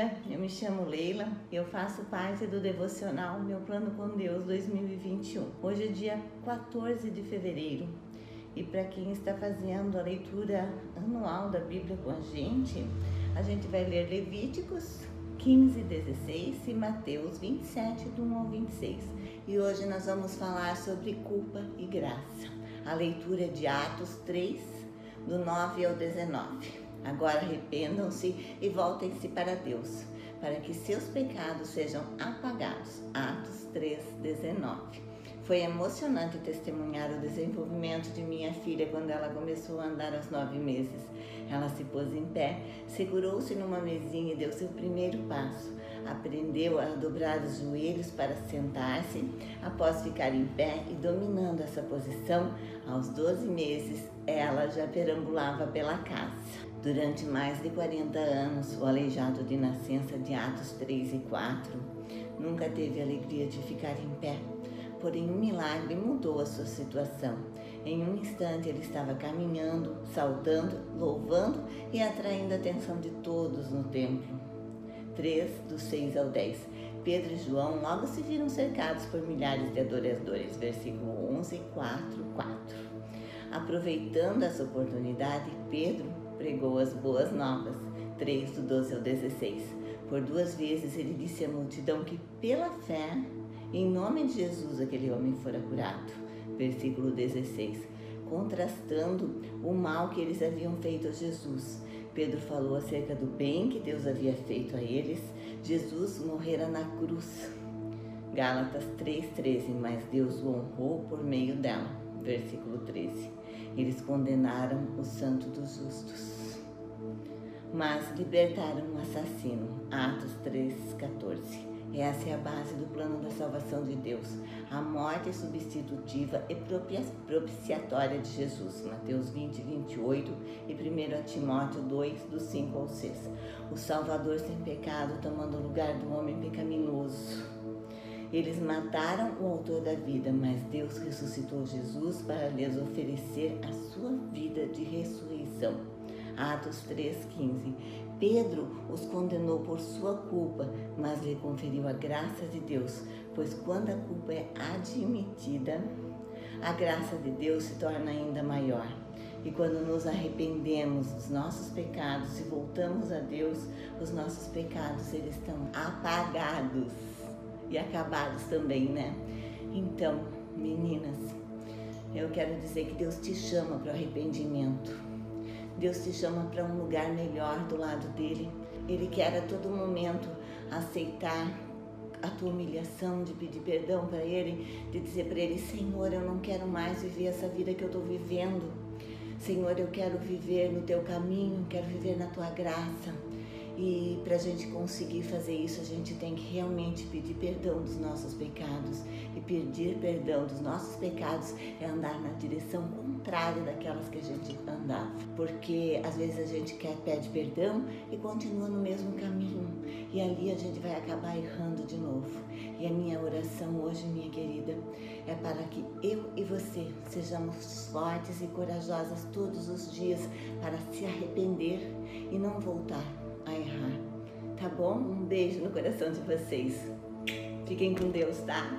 dia, eu me chamo Leila e eu faço parte do devocional Meu Plano com Deus 2021. Hoje é dia 14 de fevereiro e para quem está fazendo a leitura anual da Bíblia com a gente, a gente vai ler Levíticos 15, 16 e Mateus 27, do 1 ao 26. E hoje nós vamos falar sobre culpa e graça. A leitura é de Atos 3, do 9 ao 19. Agora arrependam-se e voltem-se para Deus, para que seus pecados sejam apagados. Atos 3:19. Foi emocionante testemunhar o desenvolvimento de minha filha quando ela começou a andar aos nove meses. Ela se pôs em pé, segurou-se numa mesinha e deu seu primeiro passo. Aprendeu a dobrar os joelhos para sentar-se, após ficar em pé e dominando essa posição, aos 12 meses ela já perambulava pela casa. Durante mais de 40 anos, o aleijado de nascença de Atos 3 e 4 nunca teve alegria de ficar em pé. Porém, um milagre mudou a sua situação. Em um instante, ele estava caminhando, saltando, louvando e atraindo a atenção de todos no templo. 3, do 6 ao 10. Pedro e João logo se viram cercados por milhares de adoradores. Versículo 11, 4, 4. Aproveitando essa oportunidade, Pedro pregou as boas novas. 3 do 12 ao 16. Por duas vezes ele disse à multidão que pela fé, em nome de Jesus, aquele homem fora curado. Versículo 16. Contrastando o mal que eles haviam feito a Jesus. Pedro falou acerca do bem que Deus havia feito a eles. Jesus morrera na cruz. Gálatas 3,13. Mas Deus o honrou por meio dela. Versículo 13. Eles condenaram o santo dos justos, mas libertaram o assassino. Atos 3,14. Essa é a base do plano da salvação de Deus, a morte substitutiva e propiciatória de Jesus. Mateus 20, 28 e 1 Timóteo 2, do 5 ao 6. O Salvador sem pecado tomando o lugar do homem pecaminoso eles mataram o autor da vida, mas Deus ressuscitou Jesus para lhes oferecer a sua vida de ressurreição. Atos 3,15. Pedro os condenou por sua culpa, mas lhe conferiu a graça de Deus, pois quando a culpa é admitida, a graça de Deus se torna ainda maior. E quando nos arrependemos dos nossos pecados e voltamos a Deus, os nossos pecados eles estão apagados e acabados também, né? Então, meninas, eu quero dizer que Deus te chama para o arrependimento. Deus te chama para um lugar melhor do lado dele. Ele quer a todo momento aceitar a tua humilhação, de pedir perdão para Ele, de dizer para Ele: Senhor, eu não quero mais viver essa vida que eu estou vivendo. Senhor, eu quero viver no teu caminho, quero viver na tua graça. E para a gente conseguir fazer isso, a gente tem que realmente pedir perdão dos nossos pecados. E pedir perdão dos nossos pecados é andar na direção contrária daquelas que a gente andava. Porque às vezes a gente quer pede perdão e continua no mesmo caminho. E ali a gente vai acabar errando de novo. E a minha oração hoje, minha querida, é para que eu e você sejamos fortes e corajosas todos os dias para se arrepender e não voltar. Tá bom? Um beijo no coração de vocês. Fiquem com Deus, tá?